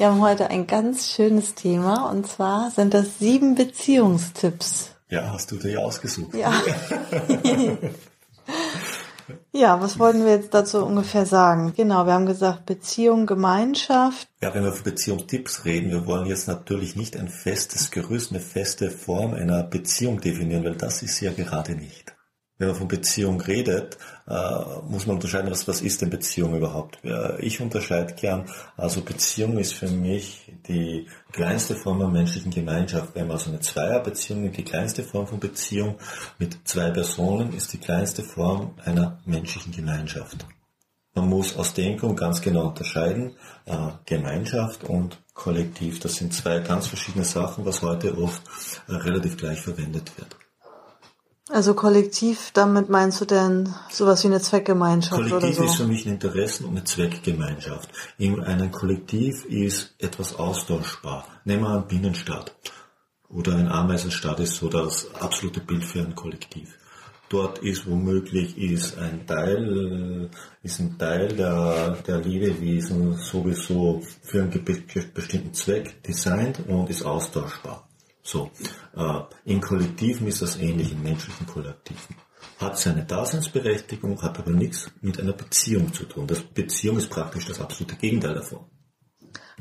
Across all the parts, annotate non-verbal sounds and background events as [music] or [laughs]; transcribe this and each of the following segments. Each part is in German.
Wir haben heute ein ganz schönes Thema und zwar sind das sieben Beziehungstipps. Ja, hast du dir ausgesucht. Ja. ja, was wollten wir jetzt dazu ungefähr sagen? Genau, wir haben gesagt Beziehung, Gemeinschaft. Ja, wenn wir von Beziehungstipps reden, wir wollen jetzt natürlich nicht ein festes Gerüst, eine feste Form einer Beziehung definieren, weil das ist ja gerade nicht wenn man von Beziehung redet, äh, muss man unterscheiden, was, was ist denn Beziehung überhaupt? Ich unterscheide gern, also Beziehung ist für mich die kleinste Form der menschlichen Gemeinschaft. Wenn man also eine Zweierbeziehung die kleinste Form von Beziehung mit zwei Personen ist die kleinste Form einer menschlichen Gemeinschaft. Man muss aus dem Grund ganz genau unterscheiden, äh, Gemeinschaft und Kollektiv. Das sind zwei ganz verschiedene Sachen, was heute oft äh, relativ gleich verwendet wird. Also kollektiv, damit meinst du denn sowas wie eine Zweckgemeinschaft Kollektiv oder so? ist für mich ein Interessen- und eine Zweckgemeinschaft. In einem Kollektiv ist etwas austauschbar. Nehmen wir einen Binnenstaat oder ein Ameisenstaat ist so das absolute Bild für ein Kollektiv. Dort ist womöglich ist ein Teil, ist ein Teil der, der Lebewesen sowieso für einen bestimmten Zweck designt und ist austauschbar. So, äh, in Kollektiven ist das ähnlich, in menschlichen Kollektiven. Hat seine Daseinsberechtigung, hat aber nichts mit einer Beziehung zu tun. Das Beziehung ist praktisch das absolute Gegenteil davon.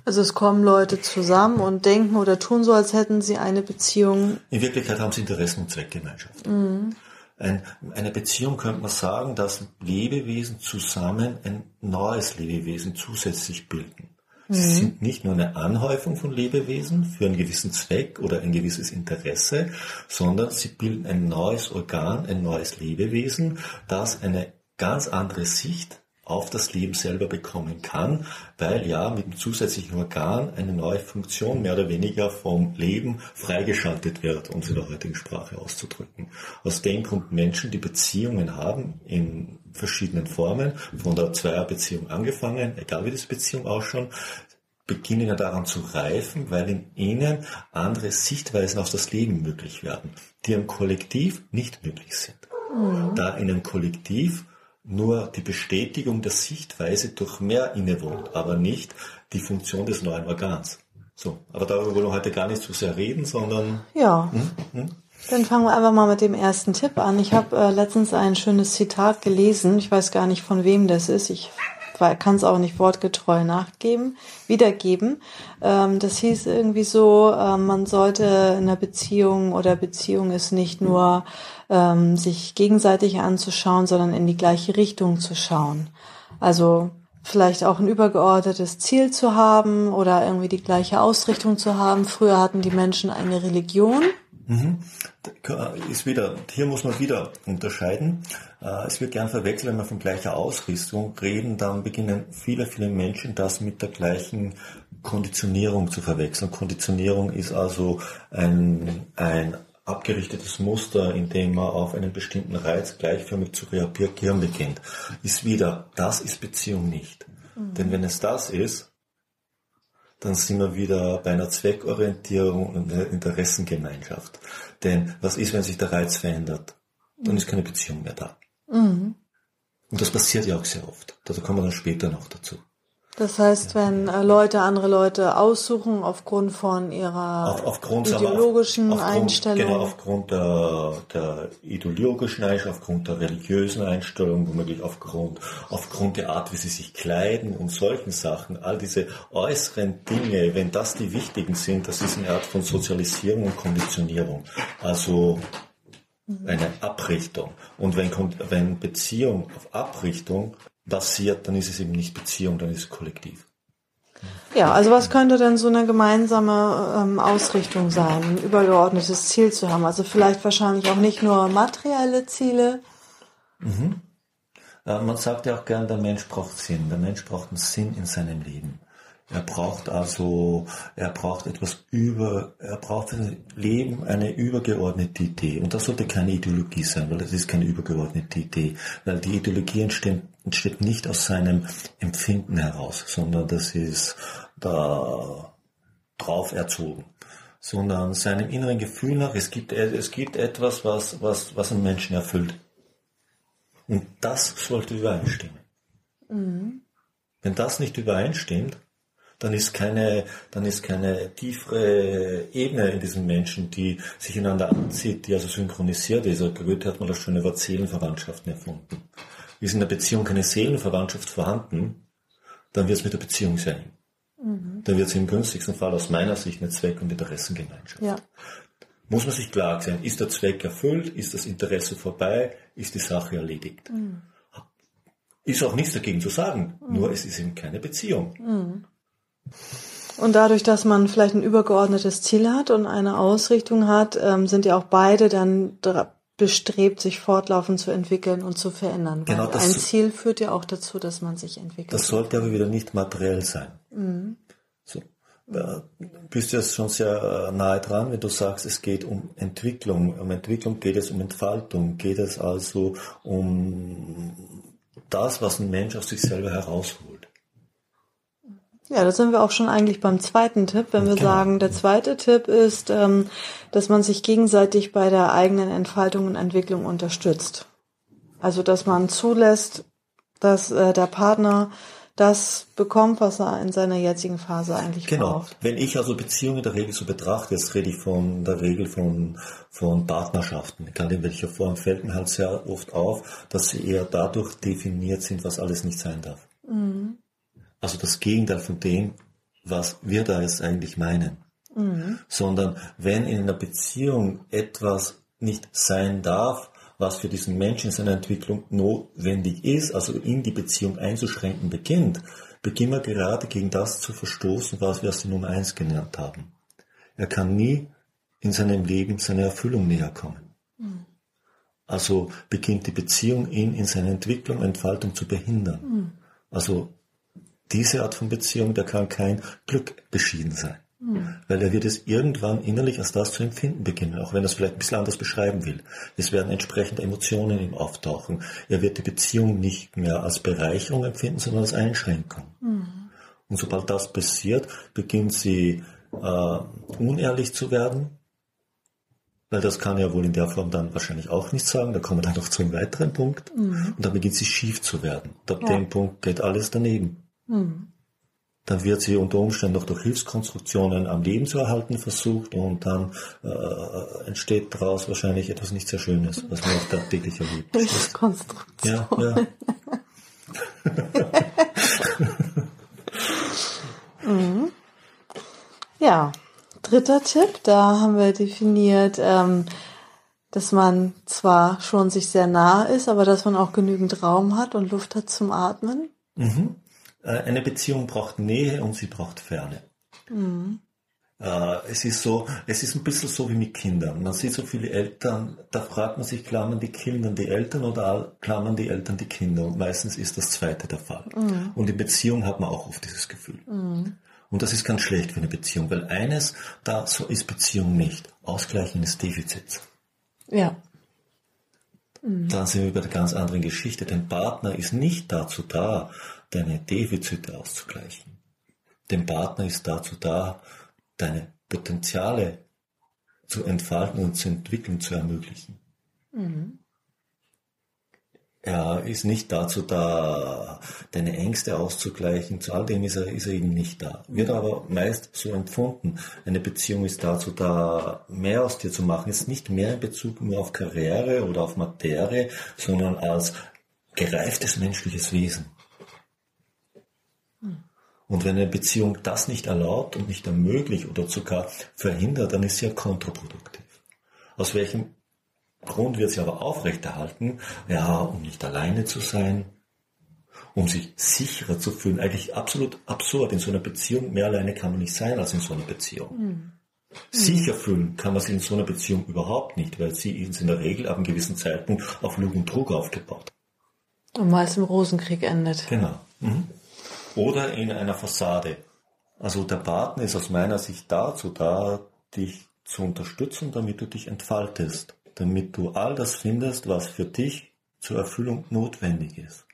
Also es kommen Leute zusammen und denken oder tun so, als hätten sie eine Beziehung. In Wirklichkeit haben sie Interessen und Zweckgemeinschaft. Mhm. Ein, eine Beziehung könnte man sagen, dass Lebewesen zusammen ein neues Lebewesen zusätzlich bilden. Sie mhm. sind nicht nur eine Anhäufung von Lebewesen für einen gewissen Zweck oder ein gewisses Interesse, sondern sie bilden ein neues Organ, ein neues Lebewesen, das eine ganz andere Sicht auf das Leben selber bekommen kann, weil ja mit dem zusätzlichen Organ eine neue Funktion mehr oder weniger vom Leben freigeschaltet wird, um es in der heutigen Sprache auszudrücken. Aus dem Grund Menschen, die Beziehungen haben in verschiedenen Formen, von der Zweierbeziehung angefangen, egal wie das Beziehung ausschaut, beginnen ja daran zu reifen, weil in ihnen andere Sichtweisen auf das Leben möglich werden, die im Kollektiv nicht möglich sind. Mhm. Da in einem Kollektiv nur die Bestätigung der Sichtweise durch mehr innewohnt, aber nicht die Funktion des neuen Organs. So, aber darüber wollen wir heute gar nicht so sehr reden, sondern. Ja. Hm, hm? Dann fangen wir einfach mal mit dem ersten Tipp an. Ich habe äh, letztens ein schönes Zitat gelesen. Ich weiß gar nicht, von wem das ist. Ich kann es auch nicht wortgetreu nachgeben, wiedergeben. Ähm, das hieß irgendwie so, äh, man sollte in einer Beziehung oder Beziehung ist nicht nur ähm, sich gegenseitig anzuschauen, sondern in die gleiche Richtung zu schauen. Also vielleicht auch ein übergeordnetes Ziel zu haben oder irgendwie die gleiche Ausrichtung zu haben. Früher hatten die Menschen eine Religion. Mhm. Ist wieder, hier muss man wieder unterscheiden. Äh, es wird gern verwechselt, wenn wir von gleicher Ausrüstung reden, dann beginnen viele, viele Menschen das mit der gleichen Konditionierung zu verwechseln. Konditionierung ist also ein, ein abgerichtetes Muster, in dem man auf einen bestimmten Reiz gleichförmig zu reagieren beginnt. Ist wieder, das ist Beziehung nicht. Mhm. Denn wenn es das ist, dann sind wir wieder bei einer Zweckorientierung und einer Interessengemeinschaft. Denn was ist, wenn sich der Reiz verändert? Dann ist keine Beziehung mehr da. Mhm. Und das passiert ja auch sehr oft. Da kommen wir dann später noch dazu. Das heißt, wenn äh, Leute andere Leute aussuchen aufgrund von ihrer auf, aufgrund, ideologischen auf, aufgrund, Einstellung. Genau, aufgrund der, der ideologischen Einstellung, aufgrund der religiösen Einstellung, womöglich aufgrund, aufgrund der Art, wie sie sich kleiden und solchen Sachen, all diese äußeren Dinge, wenn das die wichtigen sind, das ist eine Art von Sozialisierung und Konditionierung. Also eine Abrichtung. Und wenn, wenn Beziehung auf Abrichtung basiert, dann ist es eben nicht Beziehung, dann ist es Kollektiv. Ja, also was könnte denn so eine gemeinsame ähm, Ausrichtung sein, ein übergeordnetes Ziel zu haben? Also vielleicht wahrscheinlich auch nicht nur materielle Ziele. Mhm. Äh, man sagt ja auch gern, der Mensch braucht Sinn. Der Mensch braucht einen Sinn in seinem Leben. Er braucht also, er braucht etwas über, er braucht für sein Leben eine übergeordnete Idee. Und das sollte keine Ideologie sein, weil das ist keine übergeordnete Idee. Weil die Ideologie entsteht, entsteht nicht aus seinem Empfinden heraus, sondern das ist da drauf erzogen. Sondern seinem inneren Gefühl nach, es gibt, es gibt etwas, was, was, was einen Menschen erfüllt. Und das sollte übereinstimmen. Mhm. Wenn das nicht übereinstimmt, dann ist keine, dann ist keine tiefere Ebene in diesem Menschen, die sich ineinander anzieht, die also synchronisiert ist. Also Goethe hat mal das schöne Wort Seelenverwandtschaften erfunden. Ist in der Beziehung keine Seelenverwandtschaft vorhanden, dann wird es mit der Beziehung sein. Mhm. Dann wird es im günstigsten Fall aus meiner Sicht eine Zweck- und Interessengemeinschaft. Ja. Muss man sich klar sein, ist der Zweck erfüllt, ist das Interesse vorbei, ist die Sache erledigt. Mhm. Ist auch nichts dagegen zu sagen, mhm. nur es ist eben keine Beziehung. Und dadurch, dass man vielleicht ein übergeordnetes Ziel hat und eine Ausrichtung hat, ähm, sind ja auch beide dann bestrebt, sich fortlaufend zu entwickeln und zu verändern. Genau, Weil ein Ziel führt ja auch dazu, dass man sich entwickelt. Das sollte aber wieder nicht materiell sein. Mhm. So. Da bist du jetzt schon sehr äh, nahe dran, wenn du sagst, es geht um Entwicklung. Um Entwicklung geht es um Entfaltung, geht es also um das, was ein Mensch aus sich selber herausholt. Ja, da sind wir auch schon eigentlich beim zweiten Tipp, wenn wir okay. sagen, der zweite Tipp ist, ähm, dass man sich gegenseitig bei der eigenen Entfaltung und Entwicklung unterstützt. Also dass man zulässt, dass äh, der Partner das bekommt, was er in seiner jetzigen Phase eigentlich genau. braucht. Wenn ich also Beziehungen in der Regel so betrachte, jetzt rede ich von der Regel von, von Partnerschaften, egal in welcher Form, fällt mir halt sehr oft auf, dass sie eher dadurch definiert sind, was alles nicht sein darf. Mhm. Also das Gegenteil von dem, was wir da jetzt eigentlich meinen. Mhm. Sondern wenn in einer Beziehung etwas nicht sein darf, was für diesen Menschen in seiner Entwicklung notwendig ist, also in die Beziehung einzuschränken beginnt, beginnen wir gerade gegen das zu verstoßen, was wir als die Nummer eins genannt haben. Er kann nie in seinem Leben seiner Erfüllung näher kommen. Mhm. Also beginnt die Beziehung ihn in seiner Entwicklung, und Entfaltung zu behindern. Mhm. Also diese Art von Beziehung, da kann kein Glück beschieden sein. Mhm. Weil er wird es irgendwann innerlich als das zu empfinden beginnen, auch wenn er es vielleicht ein bisschen anders beschreiben will. Es werden entsprechende Emotionen ihm auftauchen. Er wird die Beziehung nicht mehr als Bereicherung empfinden, sondern als Einschränkung. Mhm. Und sobald das passiert, beginnt sie äh, unehrlich zu werden, weil das kann er wohl in der Form dann wahrscheinlich auch nicht sagen. Da kommen wir dann noch zu einem weiteren Punkt. Mhm. Und dann beginnt sie schief zu werden. ab ja. dem Punkt geht alles daneben. Mhm. Dann wird sie unter Umständen noch durch Hilfskonstruktionen am Leben zu erhalten versucht und dann äh, entsteht daraus wahrscheinlich etwas nicht sehr Schönes, was man auch tagtäglich erlebt. Hilfskonstruktion. Ja, ja. [laughs] mhm. Ja, dritter Tipp, da haben wir definiert, ähm, dass man zwar schon sich sehr nah ist, aber dass man auch genügend Raum hat und Luft hat zum Atmen. Mhm. Äh, eine Beziehung braucht Nähe und sie braucht Ferne. Mhm. Es ist so, es ist ein bisschen so wie mit Kindern. Man sieht so viele Eltern, da fragt man sich, klammern die Kinder die Eltern oder klammern die Eltern die Kinder? Und meistens ist das zweite der Fall. Mhm. Und in Beziehung hat man auch oft dieses Gefühl. Mhm. Und das ist ganz schlecht für eine Beziehung, weil eines, da so ist Beziehung nicht. Ausgleichen des Defizits. Ja. Mhm. Dann sind wir bei der ganz anderen Geschichte. Dein Partner ist nicht dazu da, deine Defizite auszugleichen. Dein Partner ist dazu da, deine Potenziale zu entfalten und zu entwickeln, zu ermöglichen. Mhm. Er ist nicht dazu da, deine Ängste auszugleichen. Zu all dem ist er, ist er eben nicht da. Wird aber meist so empfunden. Eine Beziehung ist dazu da, mehr aus dir zu machen. Ist nicht mehr in Bezug nur auf Karriere oder auf Materie, sondern als gereiftes menschliches Wesen. Und wenn eine Beziehung das nicht erlaubt und nicht ermöglicht oder sogar verhindert, dann ist sie ja kontraproduktiv. Aus welchem Grund wird sie aber aufrechterhalten? Ja, um nicht alleine zu sein, um sich sicherer zu fühlen. Eigentlich absolut absurd. In so einer Beziehung mehr alleine kann man nicht sein als in so einer Beziehung. Mhm. Sicher fühlen kann man sich in so einer Beziehung überhaupt nicht, weil sie ist in der Regel ab einem gewissen Zeitpunkt auf Lug und Trug aufgebaut. Und meist im Rosenkrieg endet. Genau. Mhm oder in einer Fassade Also der Partner ist aus meiner Sicht dazu da, dich zu unterstützen, damit du dich entfaltest, damit du all das findest, was für dich zur Erfüllung notwendig ist.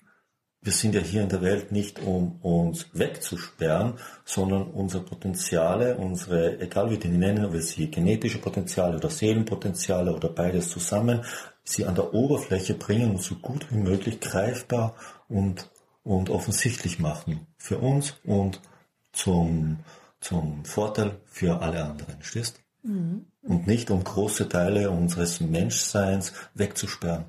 Wir sind ja hier in der Welt nicht, um uns wegzusperren, sondern unsere Potenziale, unsere, egal wie die nennen wir sie, genetische Potenziale oder Seelenpotenziale oder beides zusammen, sie an der Oberfläche bringen und so gut wie möglich greifbar und, und offensichtlich machen. Für uns und zum, zum Vorteil für alle anderen. Stehst? Mhm. Und nicht um große Teile unseres Menschseins wegzusperren,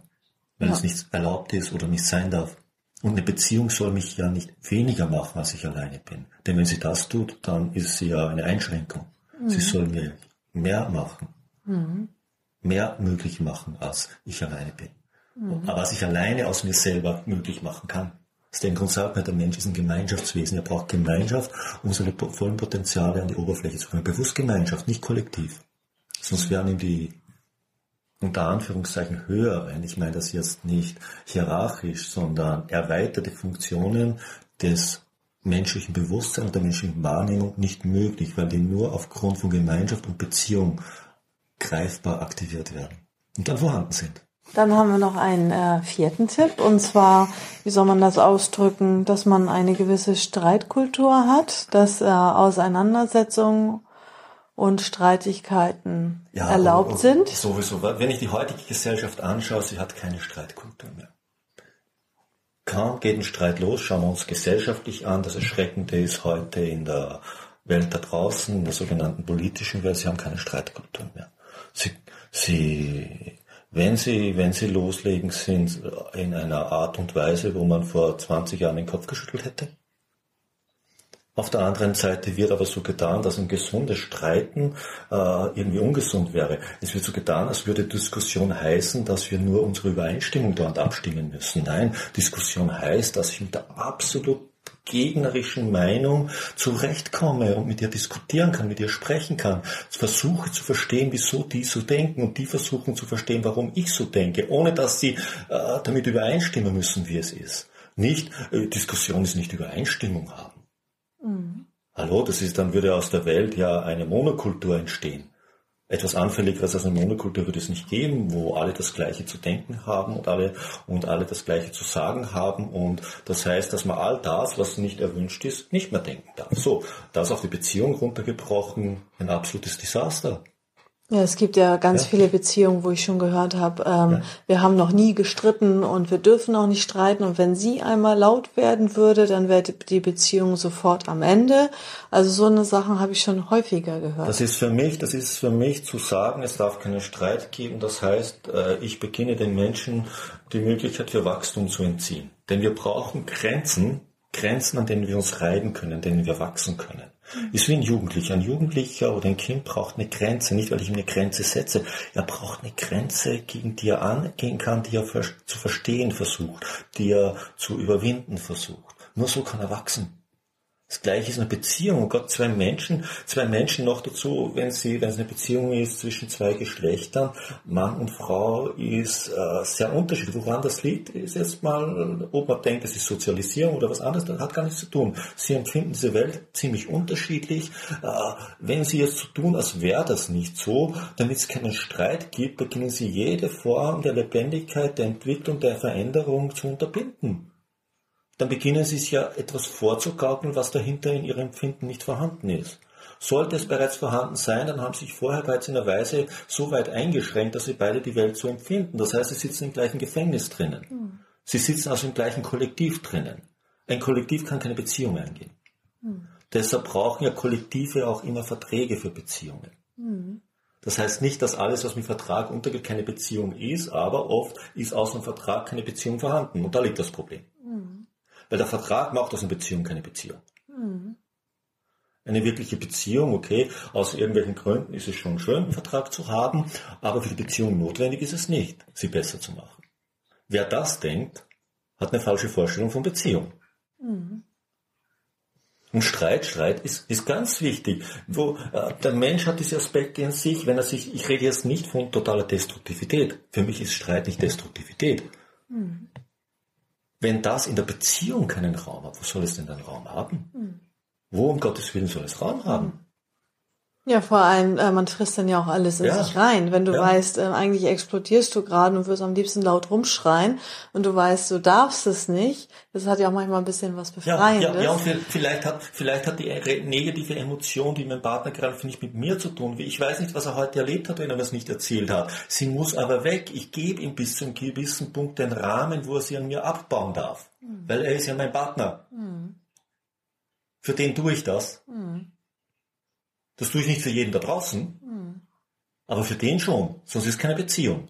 weil ja. es nicht erlaubt ist oder nicht sein darf. Und eine Beziehung soll mich ja nicht weniger machen, als ich alleine bin. Denn wenn sie das tut, dann ist sie ja eine Einschränkung. Mhm. Sie soll mir mehr machen. Mhm. Mehr möglich machen, als ich alleine bin. Mhm. Aber was ich alleine aus mir selber möglich machen kann. Grund sagt man, der Mensch ist ein Gemeinschaftswesen. Er braucht Gemeinschaft, um seine vollen Potenziale an die Oberfläche zu bringen. Bewusst Gemeinschaft, nicht kollektiv. Sonst wären ihm die unter Anführungszeichen höheren, ich meine das jetzt nicht hierarchisch, sondern erweiterte Funktionen des menschlichen Bewusstseins und der menschlichen Wahrnehmung nicht möglich, weil die nur aufgrund von Gemeinschaft und Beziehung greifbar aktiviert werden und dann vorhanden sind. Dann haben wir noch einen äh, vierten Tipp und zwar, wie soll man das ausdrücken, dass man eine gewisse Streitkultur hat, dass äh, Auseinandersetzungen und Streitigkeiten ja, erlaubt aber, sind. Sowieso. Wenn ich die heutige Gesellschaft anschaue, sie hat keine Streitkultur mehr. Kaum geht ein Streit los, schauen wir uns gesellschaftlich an. Das Erschreckende ist heute in der Welt da draußen, in der sogenannten politischen Welt, sie haben keine Streitkultur mehr. Sie, sie, wenn sie, wenn sie loslegen, sind in einer Art und Weise, wo man vor 20 Jahren den Kopf geschüttelt hätte. Auf der anderen Seite wird aber so getan, dass ein gesundes Streiten äh, irgendwie ungesund wäre. Es wird so getan, als würde Diskussion heißen, dass wir nur unsere Übereinstimmung dort abstimmen müssen. Nein, Diskussion heißt, dass ich mit der absolut gegnerischen Meinung zurechtkomme und mit ihr diskutieren kann, mit ihr sprechen kann, versuche zu verstehen, wieso die so denken und die versuchen zu verstehen, warum ich so denke, ohne dass sie äh, damit übereinstimmen müssen, wie es ist. Nicht, äh, Diskussion ist nicht Übereinstimmung haben. Mhm. Hallo, das ist, dann würde aus der Welt ja eine Monokultur entstehen. Etwas Anfälligeres als eine Monokultur würde es nicht geben, wo alle das Gleiche zu denken haben und alle, und alle das Gleiche zu sagen haben. Und das heißt, dass man all das, was nicht erwünscht ist, nicht mehr denken darf. So, das auf die Beziehung runtergebrochen, ein absolutes Desaster. Ja, es gibt ja ganz ja. viele Beziehungen, wo ich schon gehört habe, ähm, ja. wir haben noch nie gestritten und wir dürfen auch nicht streiten. Und wenn sie einmal laut werden würde, dann wäre die Beziehung sofort am Ende. Also so eine Sachen habe ich schon häufiger gehört. Das ist für mich, das ist für mich zu sagen, es darf keinen Streit geben. Das heißt, äh, ich beginne den Menschen die Möglichkeit für Wachstum zu entziehen. Denn wir brauchen Grenzen, Grenzen, an denen wir uns reiben können, an denen wir wachsen können. Ist wie ein Jugendlicher. Ein Jugendlicher oder ein Kind braucht eine Grenze, nicht weil ich ihm eine Grenze setze. Er braucht eine Grenze, gegen die er angehen kann, die er zu verstehen versucht, die er zu überwinden versucht. Nur so kann er wachsen. Das gleiche ist eine Beziehung. Oh Gott, zwei Menschen, zwei Menschen noch dazu, wenn sie, wenn es eine Beziehung ist zwischen zwei Geschlechtern, Mann und Frau, ist äh, sehr unterschiedlich. Woran das liegt, ist jetzt mal, ob man denkt, es ist Sozialisierung oder was anderes, das hat gar nichts zu tun. Sie empfinden diese Welt ziemlich unterschiedlich. Äh, wenn sie jetzt so tun, als wäre das nicht so, damit es keinen Streit gibt, beginnen sie jede Form der Lebendigkeit, der Entwicklung, der Veränderung zu unterbinden dann beginnen sie sich ja etwas vorzugaukeln, was dahinter in ihrem Empfinden nicht vorhanden ist. Sollte es bereits vorhanden sein, dann haben sie sich vorher bereits in einer Weise so weit eingeschränkt, dass sie beide die Welt so empfinden. Das heißt, sie sitzen im gleichen Gefängnis drinnen. Mhm. Sie sitzen also im gleichen Kollektiv drinnen. Ein Kollektiv kann keine Beziehung eingehen. Mhm. Deshalb brauchen ja Kollektive auch immer Verträge für Beziehungen. Mhm. Das heißt nicht, dass alles, was mit Vertrag untergeht, keine Beziehung ist, aber oft ist aus einem Vertrag keine Beziehung vorhanden. Und da liegt das Problem. Weil der Vertrag macht aus einer Beziehung keine Beziehung. Mhm. Eine wirkliche Beziehung, okay, aus irgendwelchen Gründen ist es schon schön, einen Vertrag zu haben, aber für die Beziehung notwendig ist es nicht, sie besser zu machen. Wer das denkt, hat eine falsche Vorstellung von Beziehung. Mhm. Und Streit, Streit ist, ist ganz wichtig. Wo, äh, der Mensch hat diese Aspekte in sich, wenn er sich, ich rede jetzt nicht von totaler Destruktivität. Für mich ist Streit nicht Destruktivität. Mhm. Wenn das in der Beziehung keinen Raum hat, wo soll es denn dann Raum haben? Hm. Wo um Gottes Willen soll es Raum haben? Ja, vor allem, äh, man frisst dann ja auch alles in Ja. sich rein. Wenn du Ja. weißt, äh, eigentlich explodierst du gerade und wirst am liebsten laut rumschreien und du weißt, du darfst es nicht, das hat ja auch manchmal ein bisschen was Ja, Befreiendes. ja, ja, und vi- vielleicht hat, vielleicht hat die negative Emotion, die mein Partner gerade nicht mit mir zu tun. Ich weiß nicht, was er heute erlebt hat, wenn er das nicht erzählt hat. Sie muss aber weg. Ich gebe ihm bis zu einem gewissen Punkt den Rahmen, wo er sie an mir abbauen darf. Weil er ist ja mein Partner. Für den tue ich das. Das tue ich nicht für jeden da draußen. Aber für den schon. Sonst ist keine Beziehung.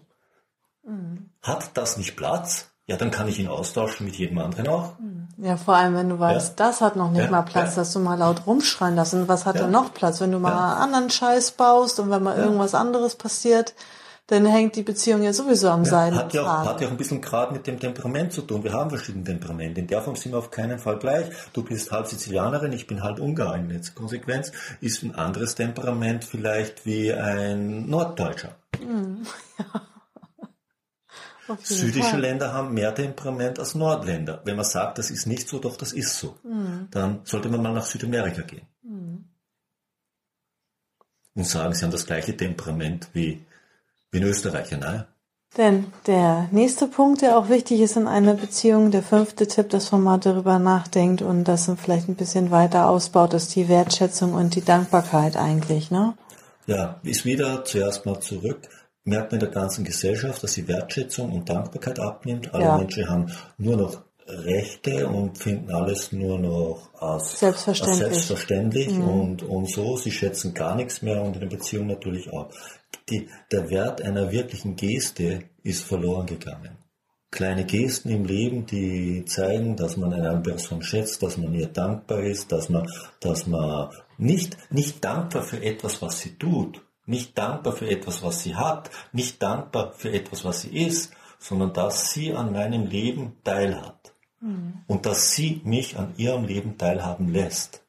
Hat das nicht Platz? Ja, dann kann ich ihn austauschen mit jedem anderen auch. Ja, vor allem, wenn du weißt, das hat noch nicht Ja, mal Platz, ja. dass du mal laut rumschreien lässt. Und was hat Ja. da noch Platz? Wenn du mal Ja. anderen Scheiß baust und wenn mal irgendwas anderes passiert, dann hängt die Beziehung ja sowieso am Seiden. Hat ja, auch, hat ja auch ein bisschen gerade mit dem Temperament zu tun. Wir haben verschiedene Temperamente. In der Form sind wir auf keinen Fall gleich. Du bist halb Sizilianerin, ich bin halb Ungarin. Jetzt Konsequenz ist ein anderes Temperament vielleicht wie ein Norddeutscher. [laughs] Jeden Südische Fall. Länder haben mehr Temperament als Nordländer. Wenn man sagt, das ist nicht so, doch das ist so, Mhm. dann sollte man mal nach Südamerika gehen. Und sagen, sie haben das gleiche Temperament wie, wie ein Österreicher. Nein. Denn der nächste Punkt, der auch wichtig ist in einer Beziehung, der fünfte Tipp, dass man mal darüber nachdenkt und das vielleicht ein bisschen weiter ausbaut, ist die Wertschätzung und die Dankbarkeit eigentlich, ne? Ja, ist wieder zuerst mal zurück. Merkt man in der ganzen Gesellschaft, dass die Wertschätzung und Dankbarkeit abnimmt. Alle Ja. Menschen haben nur noch Rechte und finden alles nur noch als Selbstverständlich. Als selbstverständlich und, und so. Sie schätzen gar nichts mehr und in der Beziehung natürlich auch. Die, der Wert einer wirklichen Geste ist verloren gegangen. Kleine Gesten im Leben, die zeigen, dass man eine Person schätzt, dass man ihr dankbar ist, dass man, dass man nicht, nicht dankbar für etwas, was sie tut, nicht dankbar für etwas, was sie hat, nicht dankbar für etwas, was sie ist, sondern dass sie an meinem Leben teilhat. Und dass sie mich an ihrem Leben teilhaben lässt.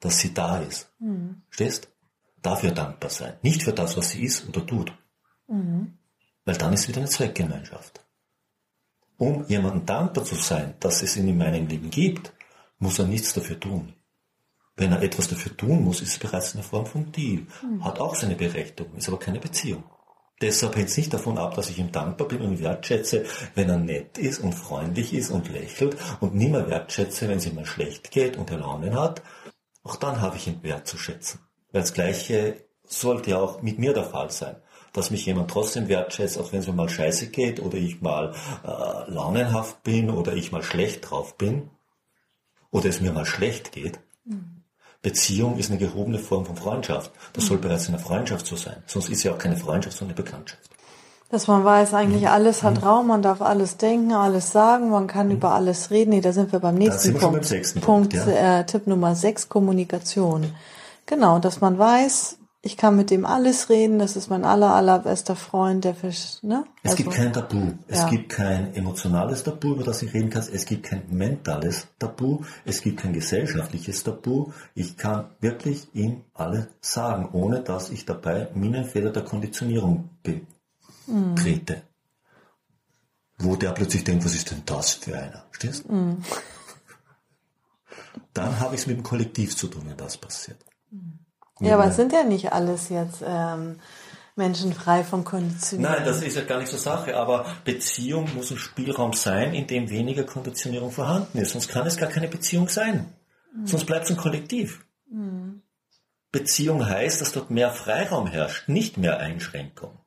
Dass sie da ist. Stehst? Dafür dankbar sein. Nicht für das, was sie ist oder tut. Weil dann ist wieder eine Zweckgemeinschaft. Um jemandem dankbar zu sein, dass es ihn in meinem Leben gibt, muss er nichts dafür tun. Wenn er etwas dafür tun muss, ist es bereits eine Form von Deal. Hat auch seine Berechtigung, ist aber keine Beziehung. Deshalb hängt es nicht davon ab, dass ich ihm dankbar bin und wertschätze, wenn er nett ist und freundlich ist und lächelt und nie mehr wertschätze, wenn es ihm mal schlecht geht und er Launen hat. Auch dann habe ich ihn wertzuschätzen. Das Gleiche sollte ja auch mit mir der Fall sein. Dass mich jemand trotzdem wertschätzt, auch wenn es mir mal scheiße geht oder ich mal äh, launenhaft bin oder ich mal schlecht drauf bin oder es mir mal schlecht geht. Beziehung ist eine gehobene Form von Freundschaft. Das soll bereits eine Freundschaft so sein. Sonst ist ja auch keine Freundschaft, sondern eine Bekanntschaft. Dass man weiß, eigentlich alles hat Raum, man darf alles denken, alles sagen, man kann über alles reden. Nee, da sind wir beim nächsten wir Punkt. beim sechsten Punkt, Punkt, ja. äh, Tipp Nummer sechs, Kommunikation. Genau, dass man weiß, ich kann mit dem alles reden, das ist mein aller, allerbester Freund, der Fisch, ne? Es gibt kein Tabu. Es ja. gibt kein emotionales Tabu, über das ich reden kann. Es gibt kein mentales Tabu. Es gibt kein gesellschaftliches Tabu. Ich kann wirklich ihm alles sagen, ohne dass ich dabei Minenfeder der Konditionierung betrete. Wo der plötzlich denkt, was ist denn das für einer? Stehst? Dann habe ich es mit dem Kollektiv zu tun, wenn das passiert. Ja, aber es sind ja nicht alles jetzt ähm, Menschen frei von Konditionierung. Nein, das ist ja gar nicht so Sache, aber Beziehung muss ein Spielraum sein, in dem weniger Konditionierung vorhanden ist. Sonst kann es gar keine Beziehung sein. Sonst bleibt es ein Kollektiv. Beziehung heißt, dass dort mehr Freiraum herrscht, nicht mehr Einschränkung.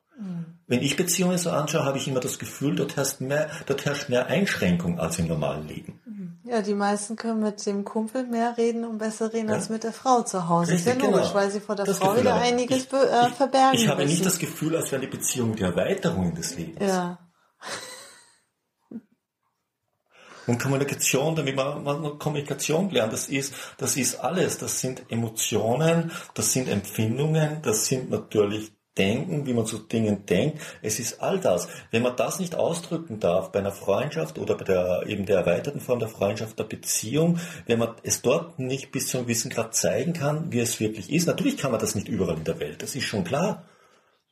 Wenn ich Beziehungen so anschaue, habe ich immer das Gefühl, dort herrscht mehr, dort herrscht mehr Einschränkung als im normalen Leben. Ja, die meisten können mit dem Kumpel mehr reden und besser reden Ja. als mit der Frau zu Hause. Richtig, ist ja logisch, genau. weil sie vor der Das Frau Gefühl wieder habe ich. einiges Ich- äh, ich- verbergen Ich habe müssen. nicht das Gefühl, als wäre die Beziehung die Erweiterung des Lebens. ja. Und Kommunikation, damit man, man Kommunikation lernt, das ist, das ist alles. Das sind Emotionen, das sind Empfindungen, das sind natürlich Denken, wie man zu Dingen denkt. Es ist all das. Wenn man das nicht ausdrücken darf bei einer Freundschaft oder bei der, eben der erweiterten Form der Freundschaft, der Beziehung, wenn man es dort nicht bis zu einem gewissen zeigen kann, wie es wirklich ist. Natürlich kann man das nicht überall in der Welt. Das ist schon klar.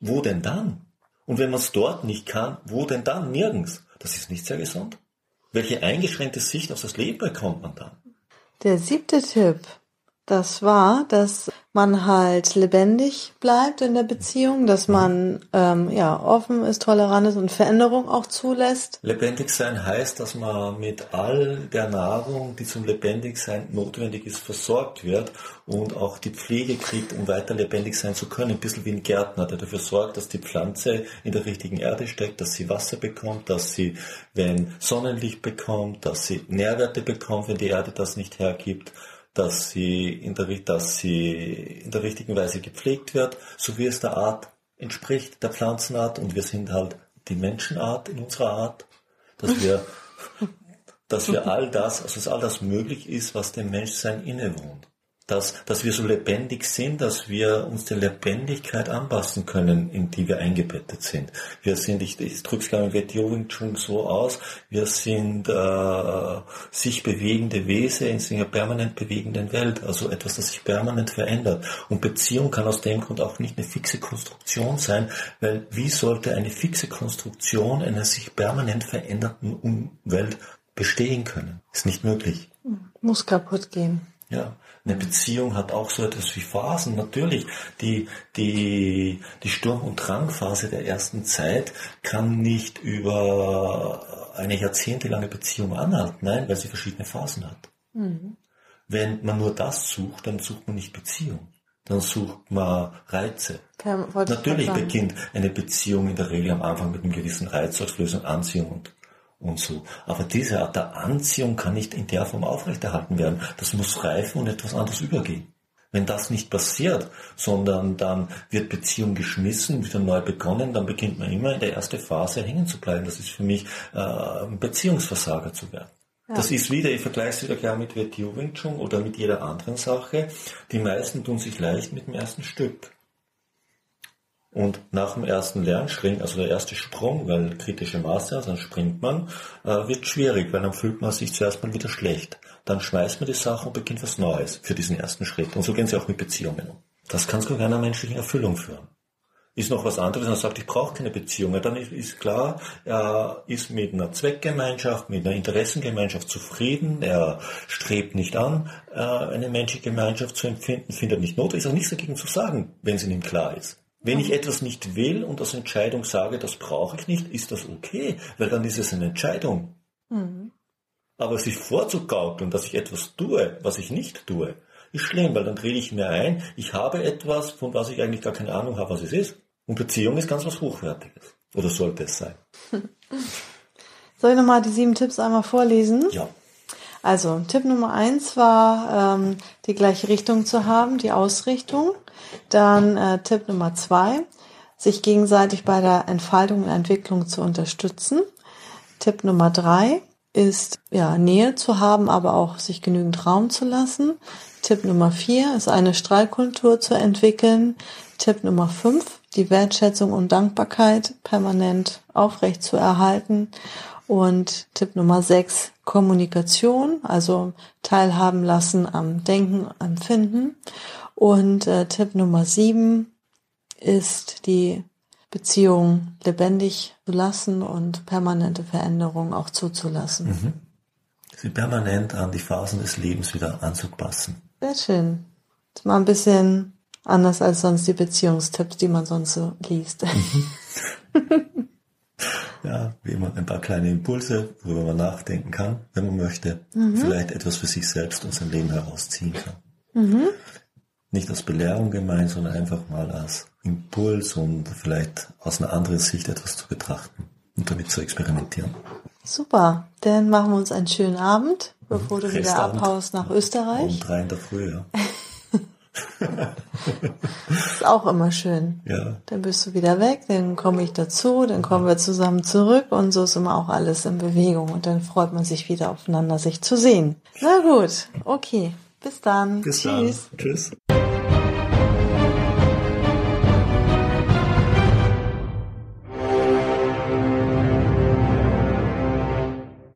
Wo denn dann? Und wenn man es dort nicht kann, wo denn dann? Nirgends. Das ist nicht sehr gesund. Welche eingeschränkte Sicht auf das Leben bekommt man dann? Der siebte Tipp, das war, dass man halt lebendig bleibt in der Beziehung, dass man ähm, ja offen ist, tolerant ist und Veränderung auch zulässt. Lebendig sein heißt, dass man mit all der Nahrung, die zum Lebendigsein notwendig ist, versorgt wird und auch die Pflege kriegt, um weiter lebendig sein zu können. Ein bisschen wie ein Gärtner, der dafür sorgt, dass die Pflanze in der richtigen Erde steckt, dass sie Wasser bekommt, dass sie, wenn Sonnenlicht bekommt, dass sie Nährwerte bekommt, wenn die Erde das nicht hergibt dass sie in der, dass sie in der richtigen Weise gepflegt wird, so wie es der Art entspricht, der Pflanzenart. Und wir sind halt die Menschenart in unserer Art, dass wir, [laughs] dass wir all das, also dass all das möglich ist, was dem Menschsein innewohnt dass, dass wir so lebendig sind, dass wir uns der Lebendigkeit anpassen können, in die wir eingebettet sind. Wir sind, ich, ich drücke es glaube ich Wing Chun so aus, wir sind äh, sich bewegende Wesen in einer permanent bewegenden Welt, also etwas, das sich permanent verändert. Und Beziehung kann aus dem Grund auch nicht eine fixe Konstruktion sein, weil wie sollte eine fixe Konstruktion einer sich permanent veränderten Umwelt bestehen können? Ist nicht möglich. Muss kaputt gehen. Ja, eine Beziehung hat auch so etwas wie Phasen. Natürlich, die, die, die Sturm- und Drangphase der ersten Zeit kann nicht über eine jahrzehntelange Beziehung anhalten, nein, weil sie verschiedene Phasen hat. Mhm. Wenn man nur das sucht, dann sucht man nicht Beziehung. Dann sucht man Reize. Natürlich beginnt eine Beziehung in der Regel am Anfang mit einem gewissen Reizauslösung, Anziehung und und so. Aber diese Art der Anziehung kann nicht in der Form aufrechterhalten werden. Das muss reifen und etwas anderes übergehen. Wenn das nicht passiert, sondern dann wird Beziehung geschmissen, wieder neu begonnen, dann beginnt man immer in der ersten Phase hängen zu bleiben. Das ist für mich äh, ein Beziehungsversager zu werden. Ja. Das ist wieder, ich vergleiche es wieder klar mit WTO Wing Chun oder mit jeder anderen Sache. Die meisten tun sich leicht mit dem ersten Stück. Und nach dem ersten Lernschritt, also der erste Sprung, weil kritische Maße, also dann springt man, äh, wird schwierig, weil dann fühlt man sich zuerst mal wieder schlecht. Dann schmeißt man die Sache und beginnt was Neues für diesen ersten Schritt. Und so gehen sie auch mit Beziehungen um. Das kann zu keiner menschlichen Erfüllung führen. Ist noch was anderes, dann sagt, ich brauche keine Beziehung. Dann ist, ist klar, er ist mit einer Zweckgemeinschaft, mit einer Interessengemeinschaft zufrieden, er strebt nicht an, äh, eine menschliche Gemeinschaft zu empfinden, findet nicht notwendig, ist auch nichts dagegen zu sagen, wenn es ihm klar ist. Wenn ich etwas nicht will und als Entscheidung sage, das brauche ich nicht, ist das okay, weil dann ist es eine Entscheidung. Mhm. Aber sich vorzugaukeln, dass ich etwas tue, was ich nicht tue, ist schlimm, weil dann drehe ich mir ein, ich habe etwas, von was ich eigentlich gar keine Ahnung habe, was es ist. Und Beziehung ist ganz was Hochwertiges. Oder sollte es sein. [laughs] Soll ich nochmal die sieben Tipps einmal vorlesen? Ja. Also, Tipp Nummer eins war, ähm, die gleiche Richtung zu haben, die Ausrichtung. Dann äh, Tipp Nummer zwei, sich gegenseitig bei der Entfaltung und Entwicklung zu unterstützen. Tipp Nummer drei ist, ja, Nähe zu haben, aber auch sich genügend Raum zu lassen. Tipp Nummer vier ist eine Streitkultur zu entwickeln. Tipp Nummer fünf, die Wertschätzung und Dankbarkeit permanent aufrecht zu erhalten. Und Tipp Nummer sechs, Kommunikation, also teilhaben lassen am Denken, Empfinden. Und äh, Tipp Nummer sieben ist die Beziehung lebendig zu lassen und permanente Veränderungen auch zuzulassen. Mhm. Sie permanent an die Phasen des Lebens wieder anzupassen. Sehr schön. Ist mal ein bisschen anders als sonst die Beziehungstipps, die man sonst so liest. Mhm. [laughs] ja, wie immer ein paar kleine Impulse, worüber man nachdenken kann, wenn man möchte. Mhm. Vielleicht etwas für sich selbst und sein Leben herausziehen kann. Mhm nicht als Belehrung gemeint, sondern einfach mal als Impuls und vielleicht aus einer anderen Sicht etwas zu betrachten und damit zu experimentieren. Super, dann machen wir uns einen schönen Abend, bevor du wieder abhaust nach Österreich. Um drei in der Früh, ja. [laughs] ist auch immer schön. Ja. Dann bist du wieder weg, dann komme ich dazu, dann kommen wir zusammen zurück und so ist immer auch alles in Bewegung und dann freut man sich wieder aufeinander, sich zu sehen. Na gut, okay. Bis dann. Bis Tschüss. Dann. Tschüss.